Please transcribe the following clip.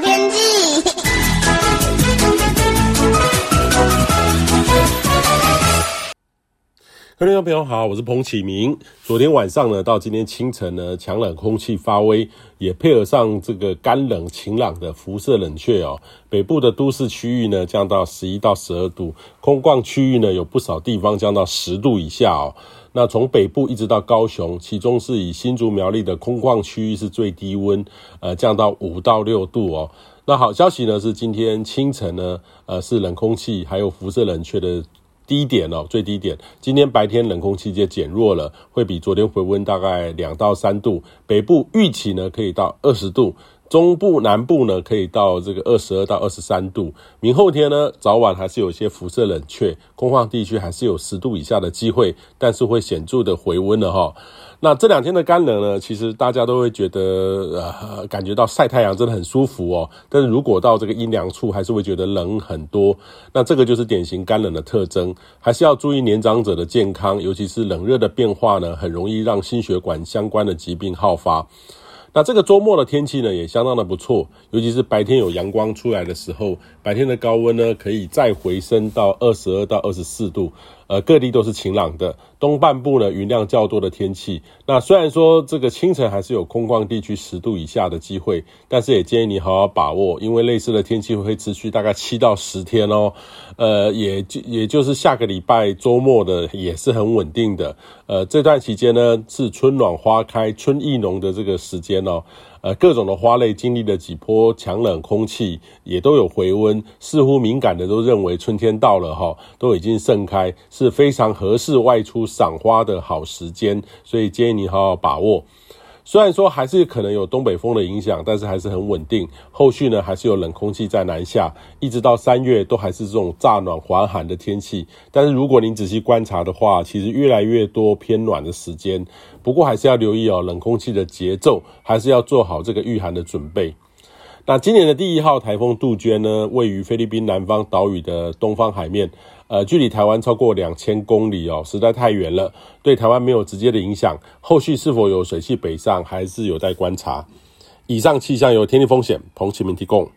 天气。各位听众朋友好，我是彭启明。昨天晚上呢，到今天清晨呢，强冷空气发威，也配合上这个干冷晴朗的辐射冷却哦。北部的都市区域呢，降到十一到十二度，空旷区域呢，有不少地方降到十度以下哦。那从北部一直到高雄，其中是以新竹苗栗的空旷区域是最低温，呃，降到五到六度哦。那好消息呢，是今天清晨呢，呃，是冷空气还有辐射冷却的。低点哦，最低点。今天白天冷空气就减弱了，会比昨天回温大概两到三度。北部预期呢可以到二十度，中部南部呢可以到这个二十二到二十三度。明后天呢早晚还是有些辐射冷却，空旷地区还是有十度以下的机会，但是会显著的回温了哈。那这两天的干冷呢，其实大家都会觉得呃，感觉到晒太阳真的很舒服哦。但是如果到这个阴凉处，还是会觉得冷很多。那这个就是典型干冷的特征，还是要注意年长者的健康，尤其是冷热的变化呢，很容易让心血管相关的疾病好发。那这个周末的天气呢，也相当的不错，尤其是白天有阳光出来的时候，白天的高温呢，可以再回升到二十二到二十四度。呃，各地都是晴朗的，东半部呢云量较多的天气。那虽然说这个清晨还是有空旷地区十度以下的机会，但是也建议你好好把握，因为类似的天气会持续大概七到十天哦。呃，也就也就是下个礼拜周末的也是很稳定的。呃，这段期间呢是春暖花开、春意浓的这个时间哦。呃，各种的花类经历了几波强冷空气，也都有回温，似乎敏感的都认为春天到了哈，都已经盛开，是非常合适外出赏花的好时间，所以建议你好好把握。虽然说还是可能有东北风的影响，但是还是很稳定。后续呢还是有冷空气在南下，一直到三月都还是这种乍暖还寒的天气。但是如果您仔细观察的话，其实越来越多偏暖的时间。不过还是要留意哦，冷空气的节奏，还是要做好这个御寒的准备。那今年的第一号台风杜鹃呢，位于菲律宾南方岛屿的东方海面，呃，距离台湾超过两千公里哦，实在太远了，对台湾没有直接的影响。后续是否有水汽北上，还是有待观察。以上气象由天气风险彭启明提供。